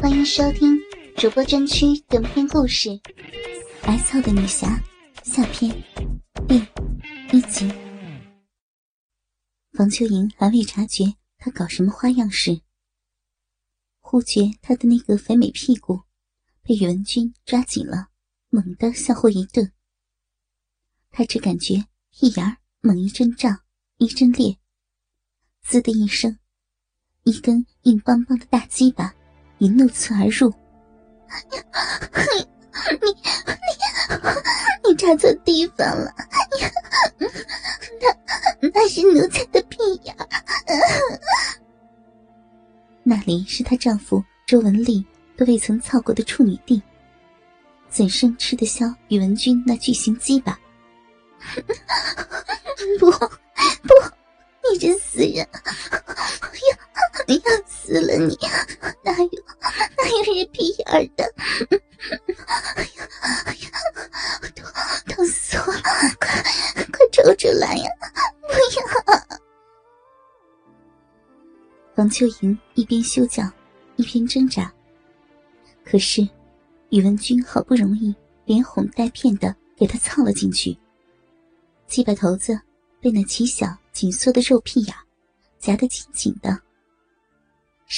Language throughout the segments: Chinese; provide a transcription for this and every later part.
欢迎收听主播专区短篇故事《白操的女侠》下篇第一集。房秋莹还未察觉他搞什么花样时，忽觉他的那个肥美屁股被宇文君抓紧了，猛地向后一顿。他只感觉屁眼猛一阵胀，一阵裂，滋的一声，一根硬邦邦的大鸡巴迎怒刺而入。你你 你你插错地方了，那那是奴才的屁眼。那里是她丈夫周文丽都未曾操过的处女地，怎生吃得消宇文君那巨型鸡巴？不不，你这死人！要要死了你！哪有哪有人屁眼的？哎呀哎呀，痛痛死我了！快快抽出来呀！不要！王秋莹一边休叫，一边挣扎。可是宇文君好不容易连哄带骗的给她操了进去。鸡巴头子被那极小紧缩的肉屁眼夹得紧紧的，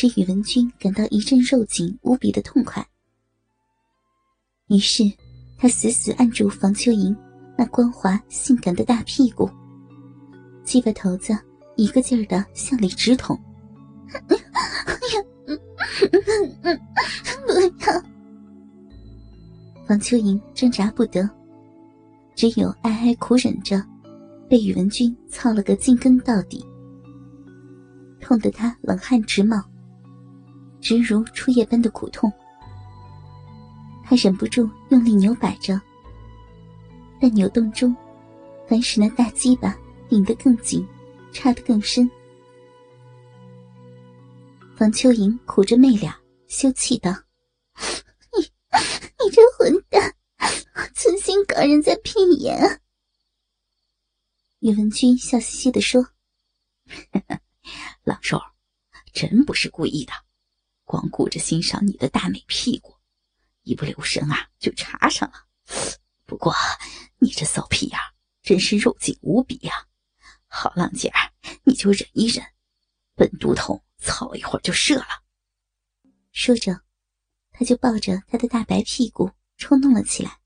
使宇文君感到一阵肉紧无比的痛快。于是，他死死按住房秋莹那光滑性感的大屁股，鸡巴头子一个劲儿的向里直捅。不要！房秋莹挣扎不得。只有哀哀苦忍着，被宇文君操了个尽根到底，痛得他冷汗直冒，直如初夜般的苦痛。他忍不住用力扭摆着，但扭动中，反使那大鸡巴拧得更紧，插得更深。房秋莹苦着媚脸，羞气道：“你，你这混蛋！”存心搞人家屁眼！宇文君笑嘻嘻的说：“ 老寿，真不是故意的，光顾着欣赏你的大美屁股，一不留神啊就插上了。不过你这骚屁眼真是肉紧无比呀！好浪姐儿，你就忍一忍，本都统操一会儿就射了。”说着，他就抱着他的大白屁股抽弄了起来。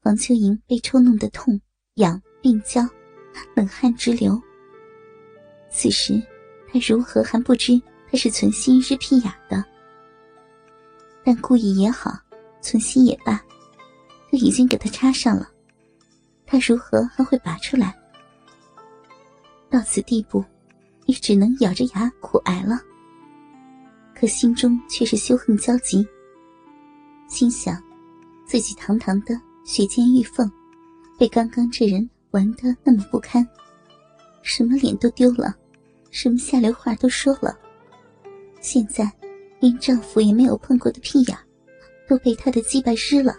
王秋莹被抽弄得痛、痒并交，冷汗直流。此时，他如何还不知他是存心日屁雅的？但故意也好，存心也罢，都已经给他插上了，他如何还会拔出来？到此地步，也只能咬着牙苦挨了。可心中却是羞恨交集，心想自己堂堂的。雪见玉凤，被刚刚这人玩的那么不堪，什么脸都丢了，什么下流话都说了。现在，连丈夫也没有碰过的屁眼，都被他的鸡巴湿了。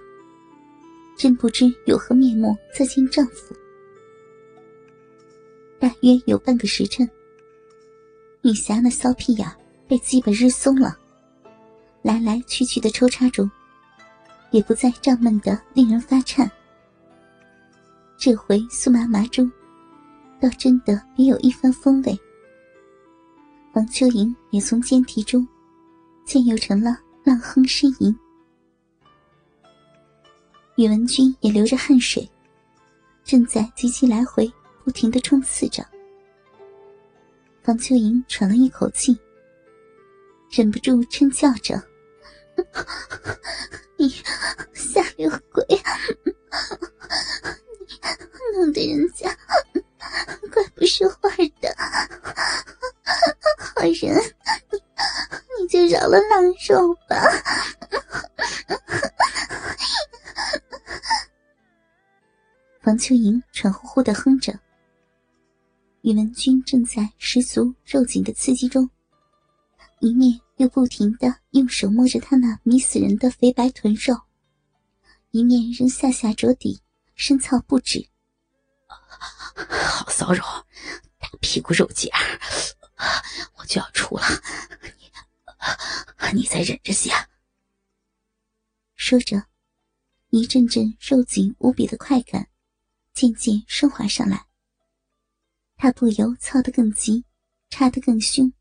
真不知有何面目再见丈夫。大约有半个时辰，女侠那骚屁眼被鸡巴日松了，来来去去的抽插中。也不再胀闷的令人发颤，这回苏麻麻中，倒真的别有一番风味。王秋莹也从奸啼中，渐又成了浪哼呻吟。宇文君也流着汗水，正在急急来回不停的冲刺着。王秋莹喘了一口气，忍不住嗔叫着。你下流鬼！你弄得人家 怪不说话的，好人，你你就饶了浪肉吧。王秋莹喘呼呼的哼着，宇文君正在十足肉紧的刺激中，一面。又不停的用手摸着他那迷死人的肥白臀肉，一面仍下下着底，深操不止。好骚扰，大屁股肉姐儿，我就要出了，你你再忍着些。说着，一阵阵肉紧无比的快感渐渐升华上来。他不由操得更急，插得更凶。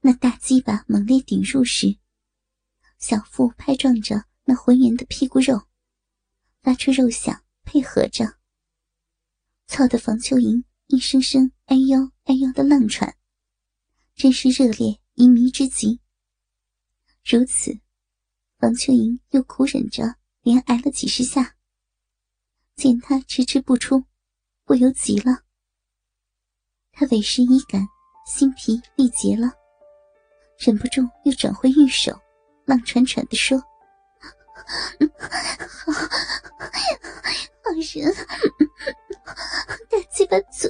那大鸡巴猛烈顶入时，小腹拍撞着那浑圆的屁股肉，发出肉响，配合着，操的房秋莹一声声“哎呦哎呦”的浪喘，真是热烈淫迷之极。如此，王秋莹又苦忍着，连挨了几十下。见他迟迟不出，不由急了。他委实已感心疲力竭了，忍不住又转回玉手，浪喘喘地说：“好，好人，大鸡巴嘴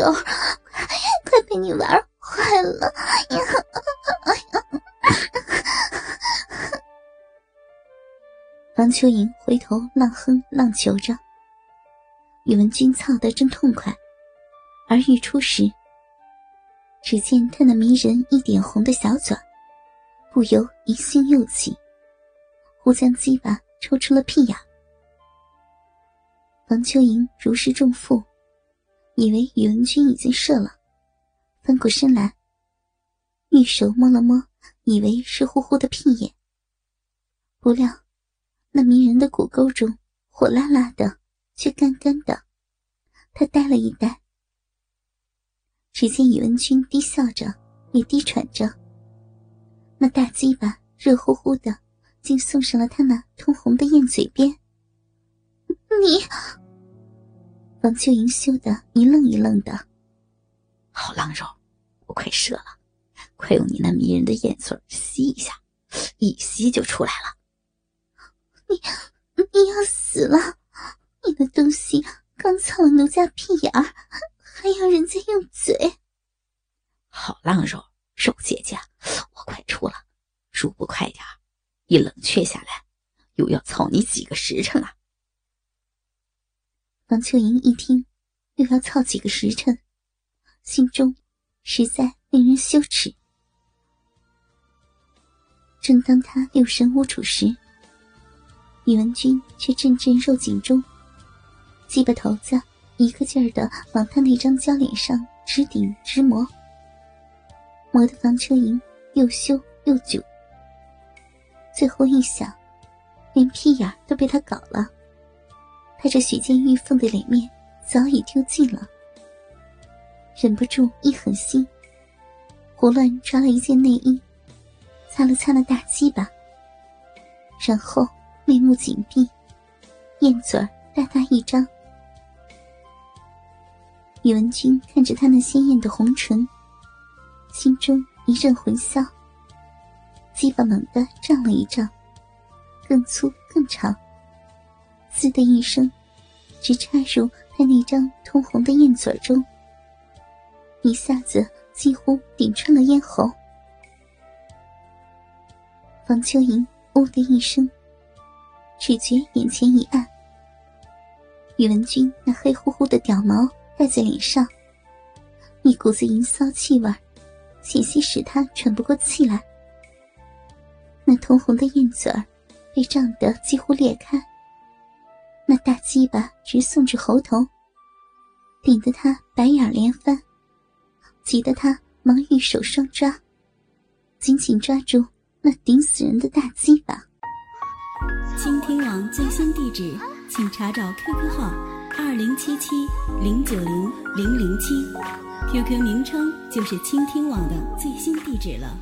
老肉，快被你玩坏了！”王秋莹回头浪哼浪求着，宇文君操得正痛快，而欲出时，只见他那迷人一点红的小嘴，不由疑心又起，忽将鸡巴抽出了屁眼。王秋莹如释重负，以为宇文君已经射了，翻过身来，玉手摸了摸，以为是呼呼的屁眼，不料。那迷人的骨沟中，火辣辣的，却干干的。他呆了一呆。只见宇文君低笑着，也低喘着。那大鸡巴热乎乎的，竟送上了他那通红的燕嘴边。你，王秋莹羞得一愣一愣的。好浪肉，我快射了，快用你那迷人的眼嘴吸一下，一吸就出来了。你你要死了！你的东西刚操了奴家屁眼儿，还要人家用嘴。好浪肉，肉姐姐，我快出了，如不快点一冷却下来，又要操你几个时辰啊！王秋莹一听，又要操几个时辰，心中实在令人羞耻。正当他六神无主时，宇文君却阵阵肉紧中，鸡巴头子一个劲儿的往他那张娇脸上直顶直磨，磨得房秋莹又羞又窘。最后一想，连屁眼都被他搞了，他这许见玉凤的脸面早已丢尽了，忍不住一狠心，胡乱抓了一件内衣，擦了擦那大鸡巴，然后。眉目紧闭，燕嘴儿大大一张。宇文君看着他那鲜艳的红唇，心中一阵魂笑。鸡巴猛地胀了一胀，更粗更长，滋的一声，直插入他那张通红的燕嘴中，一下子几乎顶穿了咽喉。方秋莹“呜”的一声。只觉眼前一暗，宇文君那黑乎乎的屌毛盖在脸上，一股子淫骚气味，险些使他喘不过气来。那通红的燕嘴被胀得几乎裂开，那大鸡巴直送至喉头，顶得他白眼连翻，急得他忙玉手双抓，紧紧抓住那顶死人的大鸡巴。倾听网最新地址，请查找 QQ 号二零七七零九零零零七，QQ 名称就是倾听网的最新地址了。